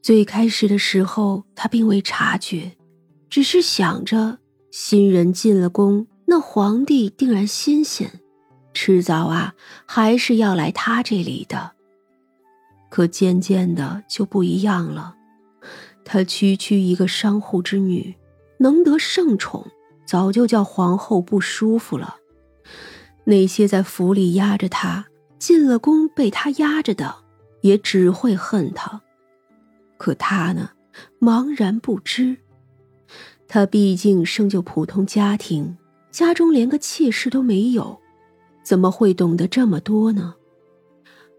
最开始的时候，他并未察觉，只是想着新人进了宫，那皇帝定然新鲜，迟早啊还是要来他这里的。可渐渐的就不一样了，他区区一个商户之女，能得圣宠，早就叫皇后不舒服了。那些在府里压着他，进了宫被他压着的，也只会恨他。可他呢，茫然不知。他毕竟生就普通家庭，家中连个妾室都没有，怎么会懂得这么多呢？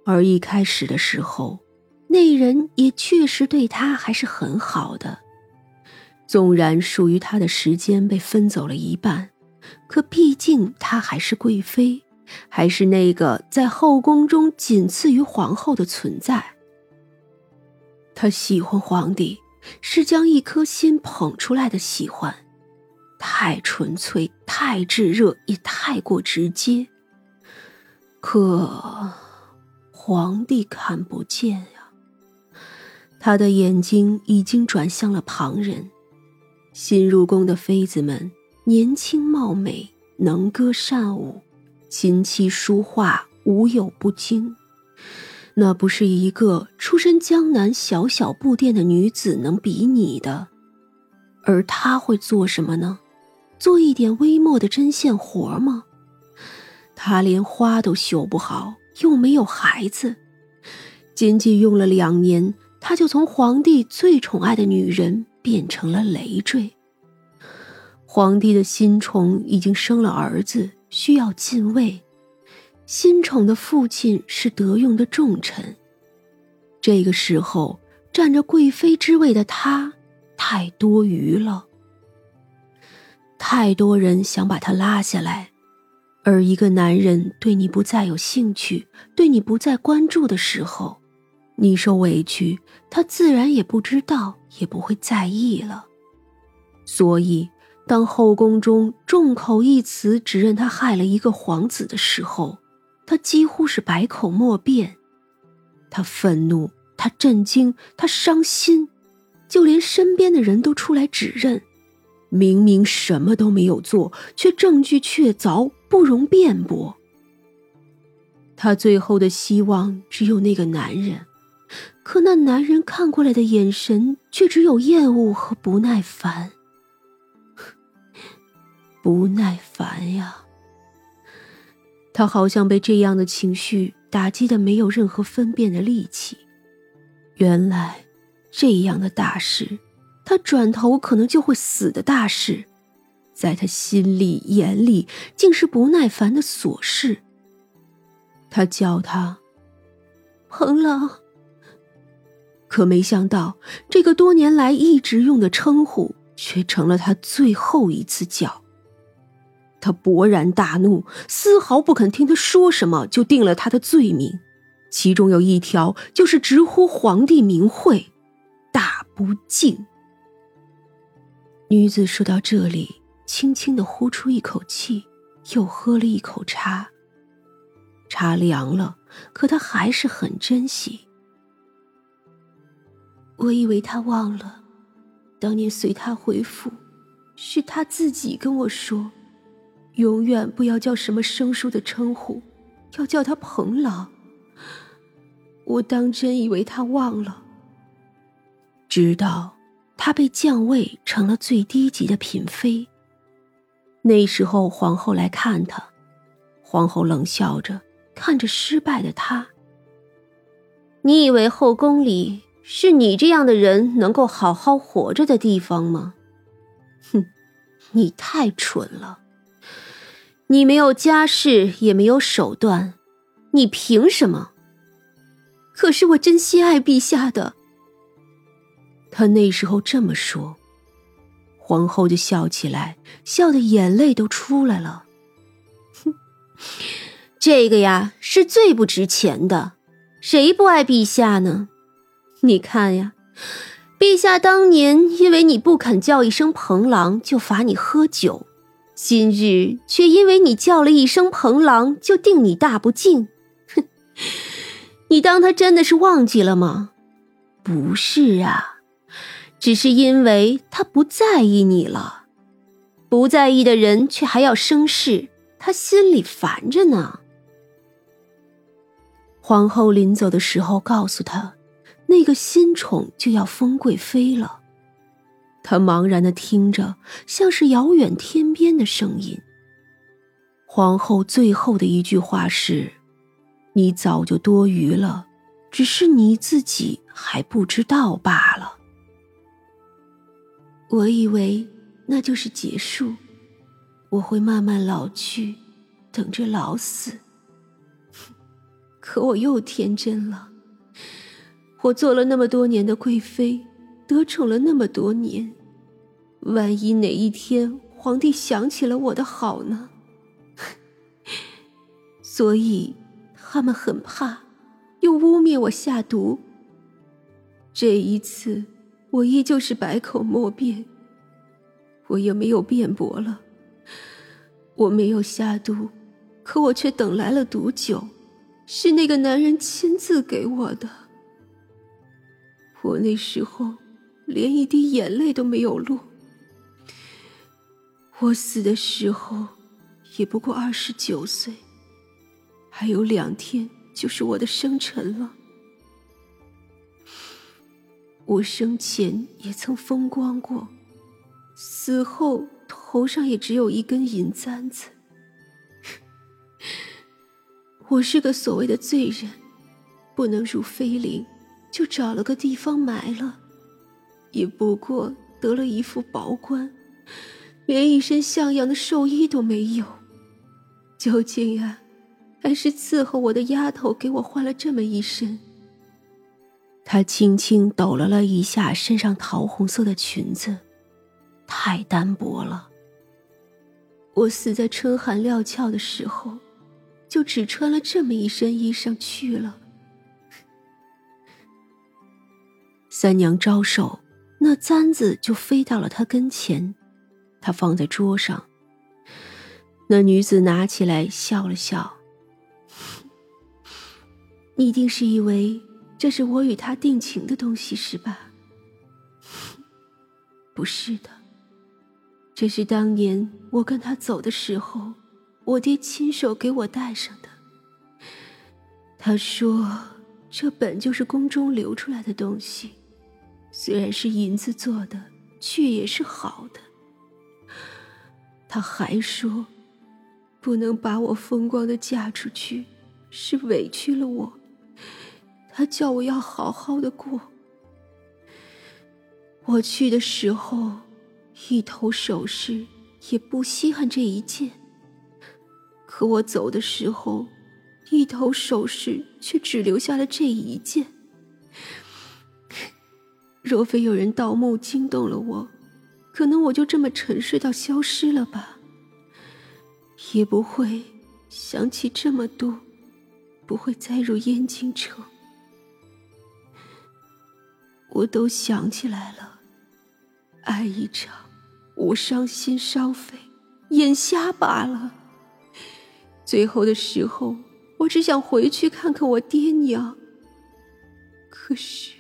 而一开始的时候，那人也确实对他还是很好的。纵然属于他的时间被分走了一半，可毕竟她还是贵妃，还是那个在后宫中仅次于皇后的存在。他喜欢皇帝，是将一颗心捧出来的喜欢，太纯粹，太炙热，也太过直接。可皇帝看不见呀，他的眼睛已经转向了旁人。新入宫的妃子们年轻貌美，能歌善舞，琴棋书画无有不精。那不是一个出身江南小小布店的女子能比拟的，而她会做什么呢？做一点微末的针线活吗？她连花都绣不好，又没有孩子，仅仅用了两年，她就从皇帝最宠爱的女人变成了累赘。皇帝的新宠已经生了儿子，需要进位。新宠的父亲是德用的重臣，这个时候占着贵妃之位的他太多余了。太多人想把他拉下来，而一个男人对你不再有兴趣，对你不再关注的时候，你受委屈，他自然也不知道，也不会在意了。所以，当后宫中众口一词指认他害了一个皇子的时候，他几乎是百口莫辩，他愤怒，他震惊，他伤心，就连身边的人都出来指认，明明什么都没有做，却证据确凿，不容辩驳。他最后的希望只有那个男人，可那男人看过来的眼神却只有厌恶和不耐烦，不耐烦呀。他好像被这样的情绪打击的没有任何分辨的力气。原来，这样的大事，他转头可能就会死的大事，在他心里眼里竟是不耐烦的琐事。他叫他彭郎，可没想到，这个多年来一直用的称呼，却成了他最后一次叫。他勃然大怒，丝毫不肯听他说什么，就定了他的罪名，其中有一条就是直呼皇帝名讳，大不敬。女子说到这里，轻轻的呼出一口气，又喝了一口茶。茶凉了，可她还是很珍惜。我以为他忘了，当年随他回府，是他自己跟我说。永远不要叫什么生疏的称呼，要叫他彭郎。我当真以为他忘了，直到他被降位成了最低级的嫔妃。那时候皇后来看他，皇后冷笑着看着失败的他：“你以为后宫里是你这样的人能够好好活着的地方吗？哼，你太蠢了。”你没有家世，也没有手段，你凭什么？可是我真心爱陛下的。他那时候这么说，皇后就笑起来，笑的眼泪都出来了。哼，这个呀是最不值钱的，谁不爱陛下呢？你看呀，陛下当年因为你不肯叫一声彭郎，就罚你喝酒。今日却因为你叫了一声彭郎，就定你大不敬，哼！你当他真的是忘记了吗？不是啊，只是因为他不在意你了。不在意的人却还要生事，他心里烦着呢。皇后临走的时候告诉他，那个新宠就要封贵妃了。他茫然的听着，像是遥远天边的声音。皇后最后的一句话是：“你早就多余了，只是你自己还不知道罢了。”我以为那就是结束，我会慢慢老去，等着老死。可我又天真了。我做了那么多年的贵妃，得宠了那么多年，万一哪一天皇帝想起了我的好呢？所以他们很怕，又污蔑我下毒。这一次，我依旧是百口莫辩，我也没有辩驳了。我没有下毒，可我却等来了毒酒，是那个男人亲自给我的。我那时候连一滴眼泪都没有落。我死的时候也不过二十九岁。还有两天就是我的生辰了。我生前也曾风光过，死后头上也只有一根银簪子。我是个所谓的罪人，不能入妃陵，就找了个地方埋了，也不过得了一副薄官，连一身像样的寿衣都没有。究竟啊？还是伺候我的丫头给我换了这么一身。她轻轻抖了了一下身上桃红色的裙子，太单薄了。我死在春寒料峭的时候，就只穿了这么一身衣裳去了。三娘招手，那簪子就飞到了他跟前，他放在桌上。那女子拿起来笑了笑。你一定是以为这是我与他定情的东西是吧？不是的，这是当年我跟他走的时候，我爹亲手给我带上的。他说这本就是宫中流出来的东西，虽然是银子做的，却也是好的。他还说，不能把我风光的嫁出去，是委屈了我。他叫我要好好的过。我去的时候，一头首饰也不稀罕这一件；可我走的时候，一头首饰却只留下了这一件。若非有人盗墓惊动了我，可能我就这么沉睡到消失了吧，也不会想起这么多，不会再入燕京城。我都想起来了，爱一场，无伤心伤肺，眼瞎罢了。最后的时候，我只想回去看看我爹娘。可是，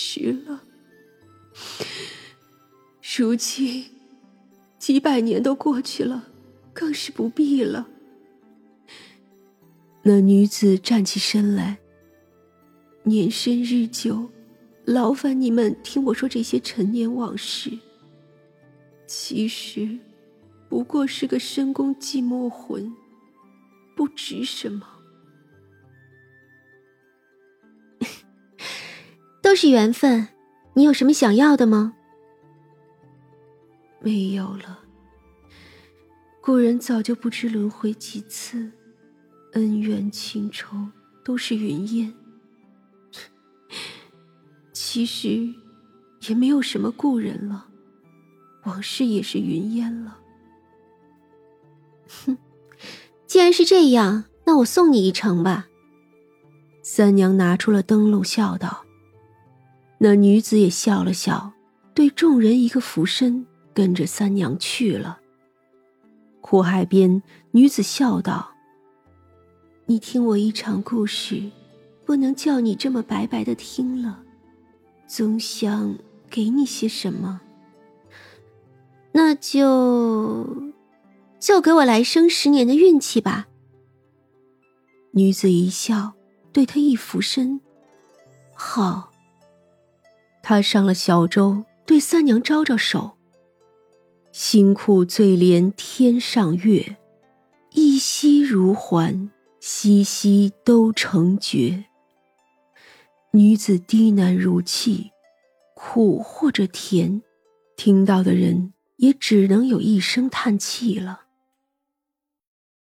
迟了。如今，几百年都过去了，更是不必了。那女子站起身来。年深日久，劳烦你们听我说这些陈年往事。其实，不过是个深宫寂寞魂，不值什么。都是缘分，你有什么想要的吗？没有了。故人早就不知轮回几次，恩怨情仇都是云烟。其实，也没有什么故人了，往事也是云烟了。哼，既然是这样，那我送你一程吧。三娘拿出了灯笼，笑道：“那女子也笑了笑，对众人一个俯身，跟着三娘去了。”苦海边，女子笑道：“你听我一场故事，不能叫你这么白白的听了，总想给你些什么。那就，就给我来生十年的运气吧。女子一笑，对他一俯身，好。他上了小舟，对三娘招招手。辛苦最怜天上月，一夕如还，夕夕都成绝。女子低喃如泣，苦或者甜，听到的人也只能有一声叹气了。